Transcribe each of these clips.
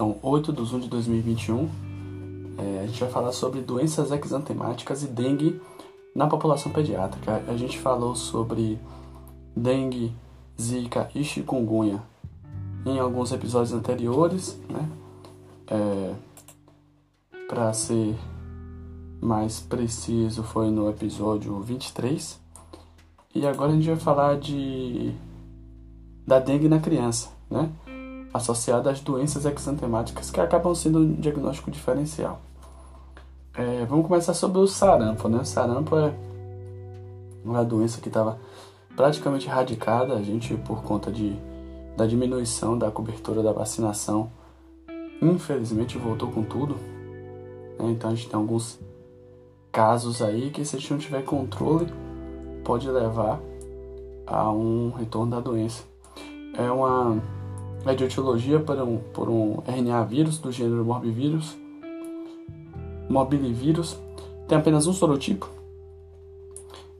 Então, 8 de 1 de 2021, é, a gente vai falar sobre doenças exantemáticas e dengue na população pediátrica. A gente falou sobre dengue, zika e chikungunya em alguns episódios anteriores, né? É, Para ser mais preciso, foi no episódio 23. E agora a gente vai falar de da dengue na criança, né? Associada às doenças exantemáticas que acabam sendo um diagnóstico diferencial. É, vamos começar sobre o sarampo, né? O sarampo é uma doença que estava praticamente erradicada, a gente por conta de, da diminuição da cobertura da vacinação, infelizmente voltou com tudo. Né? Então a gente tem alguns casos aí que se a gente não tiver controle pode levar a um retorno da doença. É uma etiologia por um, por um RNA vírus do gênero morbivírus, mobilivírus, tem apenas um sorotipo.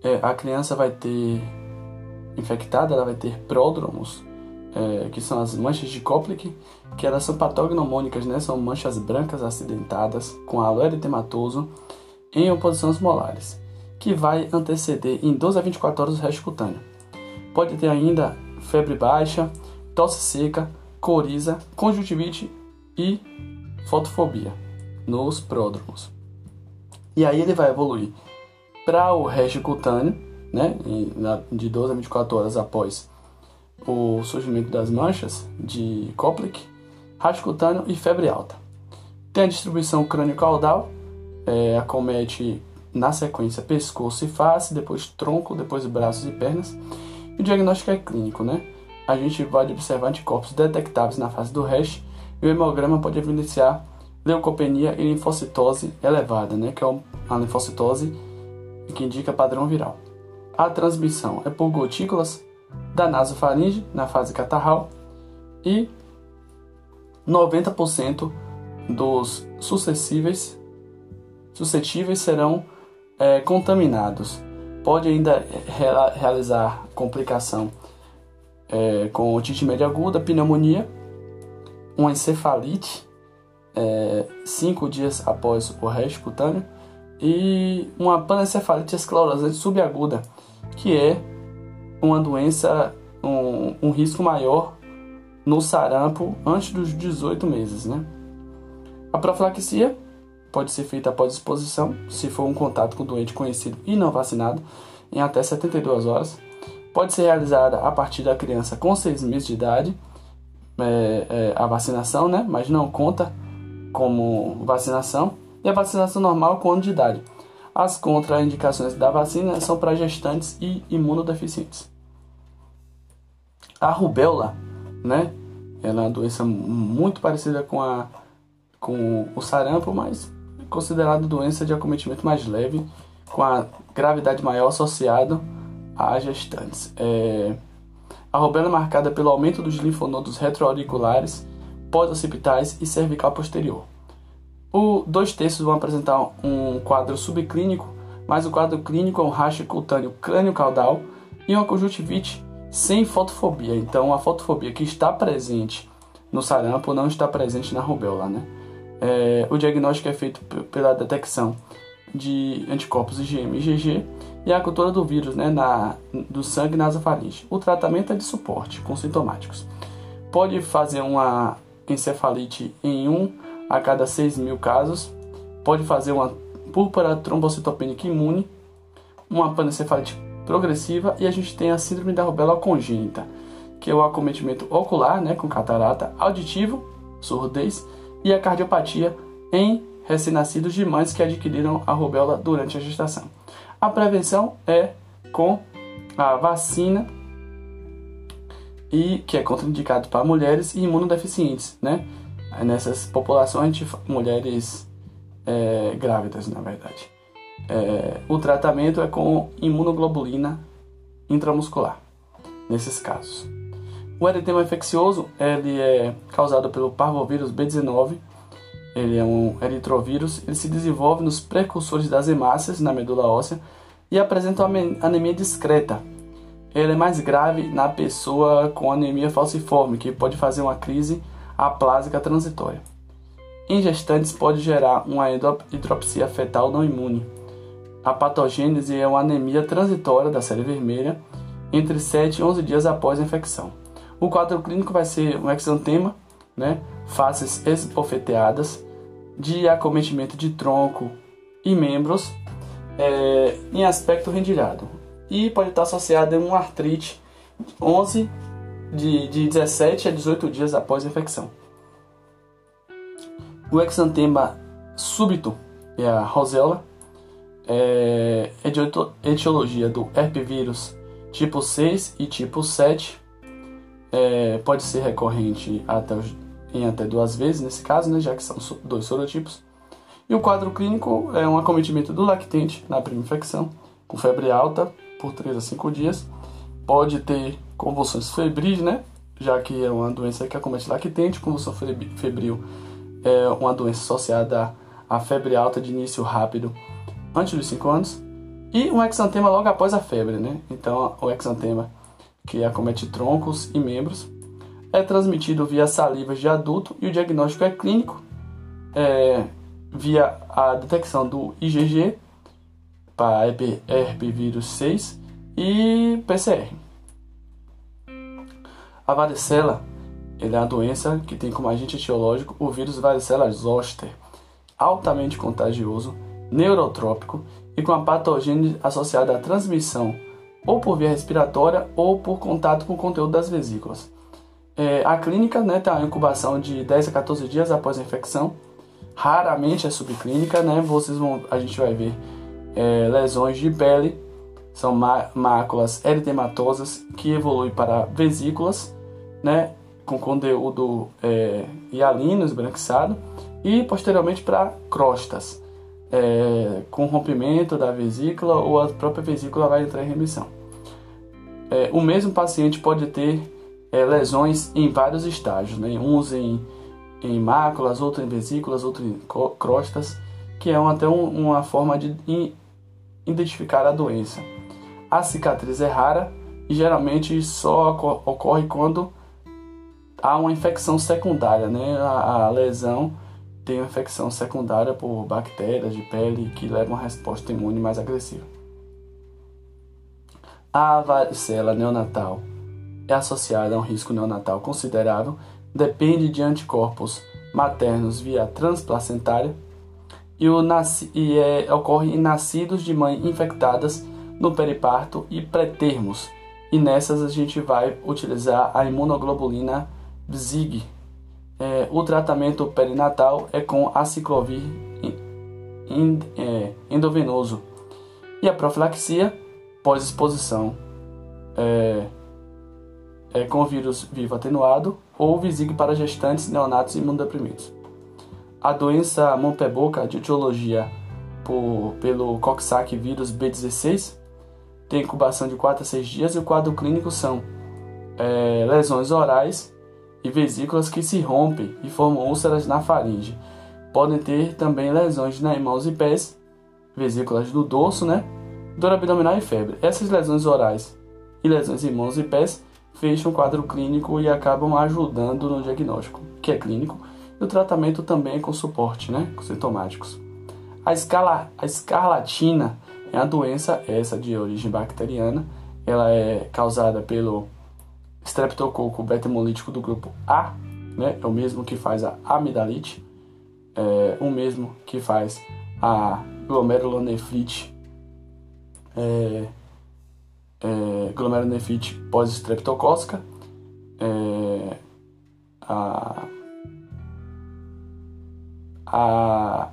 É, a criança vai ter infectada, ela vai ter pródromos, é, que são as manchas de Koplik, que elas são patognomônicas, né? São manchas brancas acidentadas com halo eritematoso em oposição aos molares, que vai anteceder em 12 a 24 horas o resto cutâneo. Pode ter ainda febre baixa, tosse seca, coriza, conjuntivite e fotofobia nos pródromos. E aí ele vai evoluir para o resto cutâneo, né, de 12 a 24 horas após o surgimento das manchas de Koplik, racho cutâneo e febre alta. Tem a distribuição crânio-caudal, é, acomete na sequência pescoço e face, depois tronco, depois braços e pernas. E o diagnóstico é clínico, né? A gente vai observar anticorpos detectáveis na fase do hash e o hemograma pode evidenciar leucopenia e linfocitose elevada, né? Que é a linfocitose que indica padrão viral. A transmissão é por gotículas da nasofaringe na fase catarral e 90% dos suscetíveis, suscetíveis serão é, contaminados. Pode ainda realizar complicação é, com otite média aguda, pneumonia, uma encefalite é, cinco dias após o resto cutâneo e uma panencefalite esclerosante subaguda, que é uma doença, um, um risco maior no sarampo antes dos 18 meses. Né? A profilaxia pode ser feita após exposição, se for um contato com doente conhecido e não vacinado, em até 72 horas. Pode ser realizada a partir da criança com 6 meses de idade, é, é, a vacinação, né? mas não conta como vacinação. E a vacinação normal com ano de idade. As contraindicações da vacina são para gestantes e imunodeficientes. A rubéola, né? Ela é uma doença muito parecida com a com o sarampo, mas considerada doença de acometimento mais leve, com a gravidade maior associado a gestantes. É... A rubéola é marcada pelo aumento dos linfonodos retroauriculares, pós-occipitais e cervical posterior. O dois terços vão apresentar um quadro subclínico, mas o quadro clínico é um racha cutâneo crânio-caudal e uma conjuntivite sem fotofobia. Então, a fotofobia que está presente no sarampo não está presente na rubéola, né? É, o diagnóstico é feito pela detecção de anticorpos IgM e IgG e a cultura do vírus né, na, do sangue nasofaringe. O tratamento é de suporte, com sintomáticos. Pode fazer uma encefalite em 1 a cada 6 mil casos, pode fazer uma púrpura trombocitopênica imune, uma panencefalite progressiva e a gente tem a síndrome da rubéola congênita, que é o acometimento ocular, né, com catarata, auditivo, surdez e a cardiopatia em recém-nascidos de mães que adquiriram a rubéola durante a gestação. A prevenção é com a vacina e que é contraindicado para mulheres e imunodeficientes, né? Nessas populações de mulheres é, grávidas, na verdade. É, o tratamento é com imunoglobulina intramuscular, nesses casos. O eritema infeccioso ele é causado pelo parvovírus B19. Ele é um eritrovírus. Ele se desenvolve nos precursores das hemácias na medula óssea e apresenta uma anemia discreta, ele é mais grave na pessoa com anemia falciforme, que pode fazer uma crise aplásica transitória. em gestantes pode gerar uma hidropsia fetal não imune. A patogênese é uma anemia transitória da série vermelha entre 7 e 11 dias após a infecção. O quadro clínico vai ser um exantema, né, faces esbofeteadas, de acometimento de tronco e membros é, em aspecto rendilhado. E pode estar associado a uma artrite 11 de, de 17 a 18 dias após a infecção. O exantema súbito é a roseola, é, é de etiologia do herpevírus tipo 6 e tipo 7. É, pode ser recorrente até, em até duas vezes nesse caso, né, já que são dois sorotipos. E o quadro clínico é um acometimento do lactente na primeira infecção, com febre alta por 3 a 5 dias. Pode ter convulsões febris, né? Já que é uma doença que acomete lactente, convulsão febril é uma doença associada à febre alta de início rápido antes dos 5 anos e um exantema logo após a febre, né? Então, o exantema que acomete troncos e membros é transmitido via salivas de adulto e o diagnóstico é clínico é, via a detecção do IgG para herpevírus 6 e PCR. A varicela é uma doença que tem como agente etiológico o vírus varicela zoster, altamente contagioso, neurotrópico e com a patogênese associada à transmissão ou por via respiratória ou por contato com o conteúdo das vesículas. É, a clínica né, tem uma incubação de 10 a 14 dias após a infecção. Raramente é subclínica, né? Vocês vão, a gente vai ver é, lesões de pele, são máculas eritematosas que evoluem para vesículas, né? com conteúdo é, hialino esbranquiçado e posteriormente para crostas, é, com rompimento da vesícula ou a própria vesícula vai entrar em remissão. É, o mesmo paciente pode ter é, lesões em vários estágios, né? uns em, em máculas, outros em vesículas, outros em crostas, que é até um, uma forma de identificar a doença. A cicatriz é rara e geralmente só ocorre quando há uma infecção secundária, né? A, a, lesão tem uma infecção secundária por bactérias de pele que levam a resposta imune mais agressiva. A varicela neonatal é associada a um risco neonatal considerável, depende de anticorpos maternos via transplacentária e, e é, ocorre em nascidos de mãe infectadas no periparto e pré-termos. E nessas a gente vai utilizar a imunoglobulina ZIG. É, o tratamento perinatal é com aciclovir é, endovenoso. E a profilaxia pós-exposição é, é, com vírus vivo atenuado ou VISIG para gestantes, neonatos e imunodeprimidos. A doença mão-pé-boca de etiologia por, pelo Coxsackie vírus B16 tem incubação de 4 a 6 dias e o quadro clínico são é, lesões orais e vesículas que se rompem e formam úlceras na faringe. Podem ter também lesões nas mãos e pés, vesículas do dorso, né? Dor abdominal e febre. Essas lesões orais e lesões em mãos e pés fecham o quadro clínico e acabam ajudando no diagnóstico, que é clínico, e o tratamento também é com suporte, né? Com sintomáticos. A, escala, a escarlatina é uma doença essa de origem bacteriana. Ela é causada pelo Streptococo beta-hemolítico do grupo A, né, é o mesmo que faz a amidalite, é o mesmo que faz a glomerulonefrite, é, é, glomerulonefrite pós-streptocócica, é, a, a,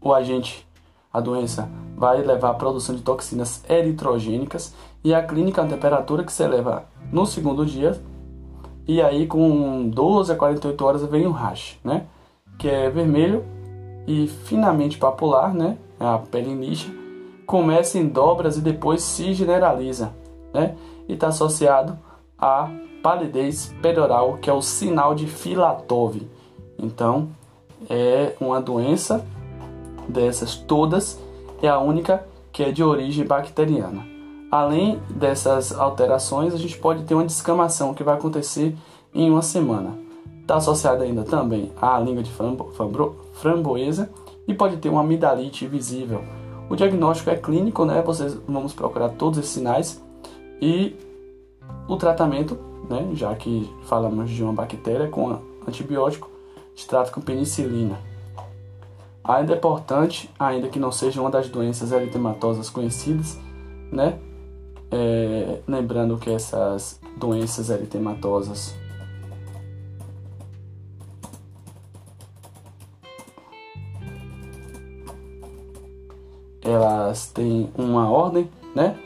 o agente, a doença, vai levar à produção de toxinas eritrogênicas e a clínica a temperatura que se eleva no segundo dia. E aí com 12 a 48 horas vem o rash, né? Que é vermelho e finamente papular, né? A pele lixa. Começa em dobras e depois se generaliza, né? E está associado à palidez perioral, que é o sinal de Filatov. Então, é uma doença dessas todas, é a única que é de origem bacteriana. Além dessas alterações, a gente pode ter uma descamação que vai acontecer em uma semana. Está associada ainda também à língua de frambo, framboesa e pode ter uma amidalite visível. O diagnóstico é clínico, né? Vocês vamos procurar todos esses sinais e o tratamento, né? Já que falamos de uma bactéria com antibiótico, se trata com penicilina. Ainda é importante, ainda que não seja uma das doenças eritematosas conhecidas, né? É, lembrando que essas doenças eritematosas elas têm uma ordem, né?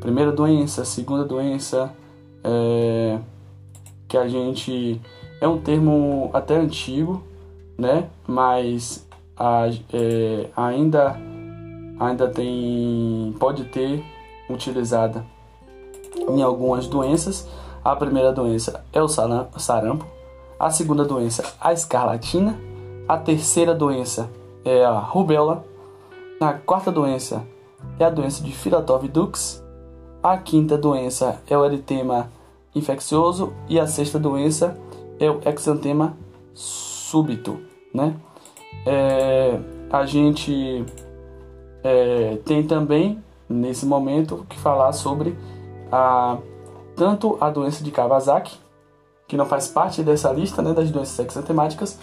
Primeira doença, segunda doença, é, que a gente é um termo até antigo, né? Mas a, é, ainda ainda tem pode ter utilizada em algumas doenças. A primeira doença é o sarampo, a segunda doença a escarlatina, a terceira doença é a rubéola, a quarta doença é a doença de Filatov-Dux, a quinta doença é o eritema infeccioso e a sexta doença é o exantema súbito, né? É, a gente é, tem também nesse momento que falar sobre a tanto a doença de Kawasaki, que não faz parte dessa lista né, das doenças exantemáticas,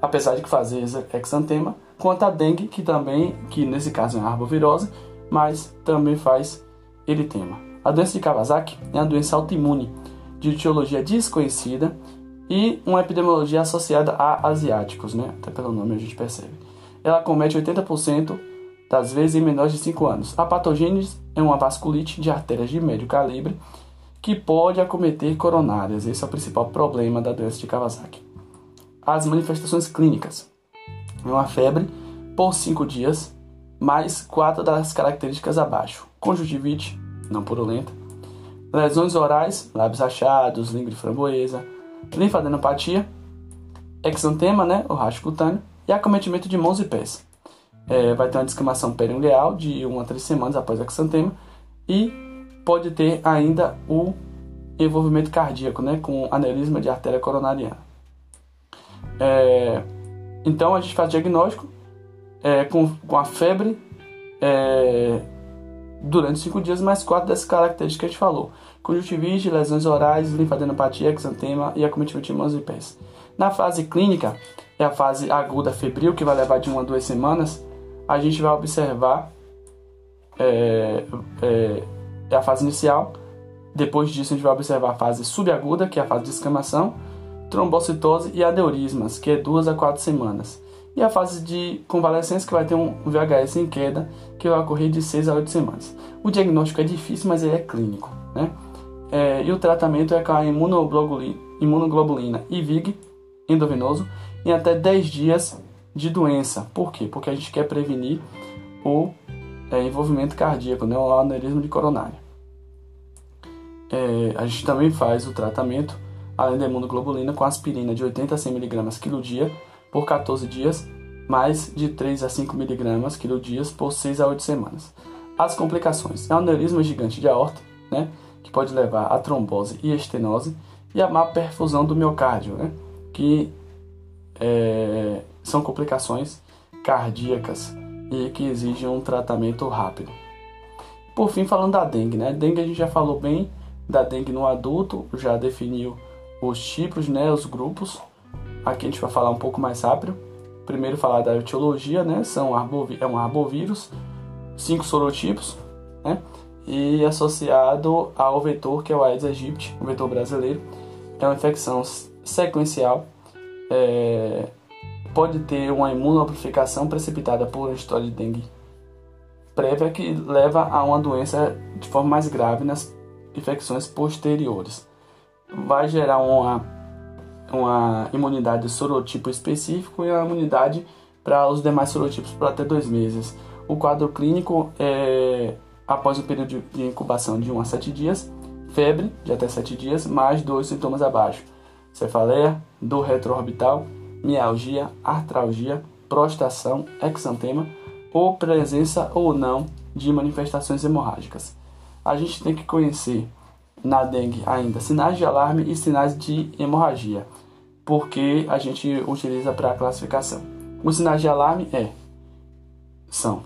apesar de fazer exantema, quanto a dengue, que também, que nesse caso é uma arbovirose, mas também faz eritema. A doença de Kawasaki é uma doença autoimune de etiologia desconhecida e uma epidemiologia associada a asiáticos, né? Até pelo nome a gente percebe. Ela comete 80% das vezes em menores de 5 anos. A patogênese é uma vasculite de artérias de médio calibre que pode acometer coronárias. Esse é o principal problema da doença de Kawasaki. As manifestações clínicas é uma febre por 5 dias, mais quatro das características abaixo: conjuntivite, não purulenta, lesões orais, lábios rachados, língua de framboesa, linfadenopatia, exantema, né, o racho cutâneo, e acometimento de mãos e pés. É, vai ter uma descamação periungueal de 1 a 3 semanas após o exantema e pode ter ainda o envolvimento cardíaco, né, com aneurisma de artéria coronariana. É, então a gente faz diagnóstico é, com, com a febre é, durante 5 dias, mais quatro dessas características que a gente falou: conjuntivite, lesões orais, linfadenopatia, exantema e acometimento de mãos e pés. Na fase clínica, é a fase aguda febril, que vai levar de uma a duas semanas, a gente vai observar é, é, é a fase inicial. Depois disso, a gente vai observar a fase subaguda, que é a fase de escamação, trombocitose e aneurismas, que é duas a quatro semanas. E a fase de convalescência, que vai ter um VHS em queda, que vai ocorrer de 6 a 8 semanas. O diagnóstico é difícil, mas ele é clínico. Né? É, e o tratamento é com a imunoglobulina, imunoglobulina IVIG, endovenoso, em até 10 dias de doença. Por quê? Porque a gente quer prevenir o é, envolvimento cardíaco, né? o aneurisma de coronária. É, a gente também faz o tratamento, além da imunoglobulina, com aspirina de 80 a 100 mg quilo dia por 14 dias, mais de 3 a 5 mg quilo dias por 6 a 8 semanas. As complicações é o aneurisma gigante de aorta, né, que pode levar a trombose e estenose, e a má perfusão do miocárdio, né, que é, são complicações cardíacas e que exigem um tratamento rápido. Por fim, falando da dengue, né? Dengue a gente já falou bem da dengue no adulto, já definiu os tipos, né, os grupos. Aqui a gente vai falar um pouco mais rápido. Primeiro falar da etiologia, né? São é um arbovírus, cinco sorotipos, né? E associado ao vetor que é o Aedes aegypti, o vetor brasileiro. É uma infecção sequencial é, pode ter uma imunoamplificação precipitada por uma história de dengue prévia que leva a uma doença de forma mais grave nas infecções posteriores. Vai gerar uma, uma imunidade de sorotipo específico e uma imunidade para os demais sorotipos por até dois meses. O quadro clínico é após o período de incubação de 1 a 7 dias, febre de até 7 dias, mais dois sintomas abaixo cefaleia, dor retroorbital, mialgia, artralgia, prostração, exantema ou presença ou não de manifestações hemorrágicas. A gente tem que conhecer na dengue ainda sinais de alarme e sinais de hemorragia. porque a gente utiliza para classificação. Os sinais de alarme é, são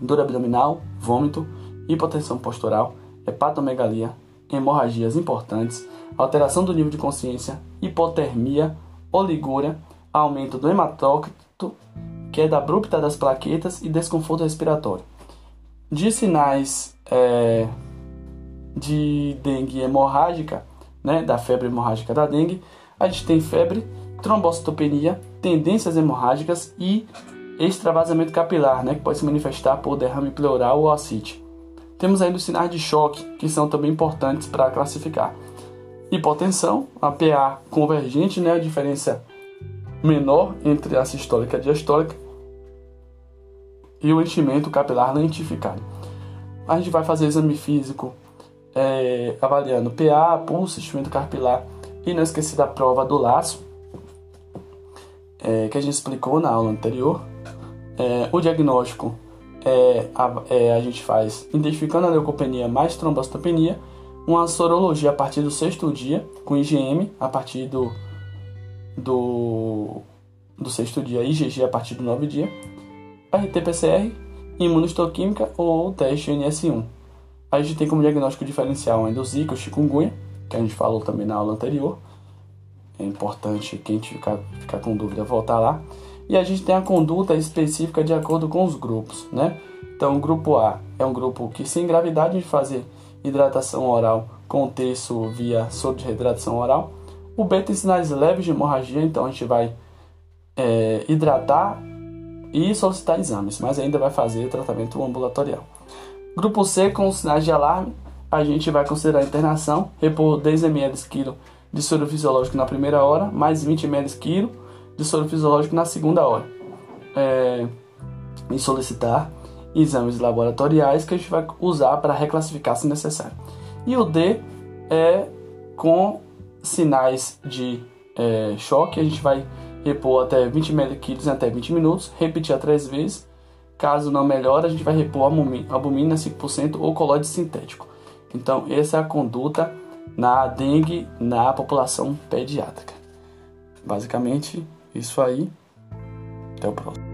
dor abdominal, vômito, hipotensão postural, hepatomegalia, hemorragias importantes, alteração do nível de consciência, hipotermia, oligúria, aumento do hematócrito, queda abrupta das plaquetas e desconforto respiratório. De sinais é, de dengue hemorrágica, né, da febre hemorrágica da dengue, a gente tem febre, trombocitopenia, tendências hemorrágicas e extravasamento capilar, né, que pode se manifestar por derrame pleural ou ascite. Temos ainda os sinais de choque, que são também importantes para classificar. Hipotensão, a PA convergente, né, a diferença menor entre a sistólica e a diastólica, e o enchimento capilar lentificado. A gente vai fazer exame físico é, avaliando PA, pulso, enchimento capilar e não esquecer da prova do laço, é, que a gente explicou na aula anterior. É, o diagnóstico é, a, é, a gente faz identificando a leucopenia mais trombocitopenia, uma sorologia a partir do sexto dia, com IgM a partir do, do, do sexto dia, IgG a partir do novo dia, RT-PCR, imunohistoquímica ou teste NS1. A gente tem como diagnóstico diferencial ainda o Zika, o chikungunya, que a gente falou também na aula anterior. É importante quem ficar, ficar com dúvida voltar lá. E a gente tem a conduta específica de acordo com os grupos, né? Então, o grupo A é um grupo que, sem gravidade, de fazer hidratação oral com terço via soro de reidratação oral. O B tem sinais leves de hemorragia, então a gente vai é, hidratar e solicitar exames, mas ainda vai fazer tratamento ambulatorial. Grupo C, com sinais de alarme, a gente vai considerar internação, repor 10 ml quilo de soro fisiológico na primeira hora, mais 20 ml quilo de soro fisiológico na segunda hora. É, e solicitar exames laboratoriais que a gente vai usar para reclassificar se necessário. E o D é com sinais de é, choque, a gente vai repor até 20 ml até 20 minutos, repetir três vezes. Caso não melhore, a gente vai repor albumina 5% ou colóide sintético. Então, essa é a conduta na dengue na população pediátrica. Basicamente, isso aí. Até o próximo.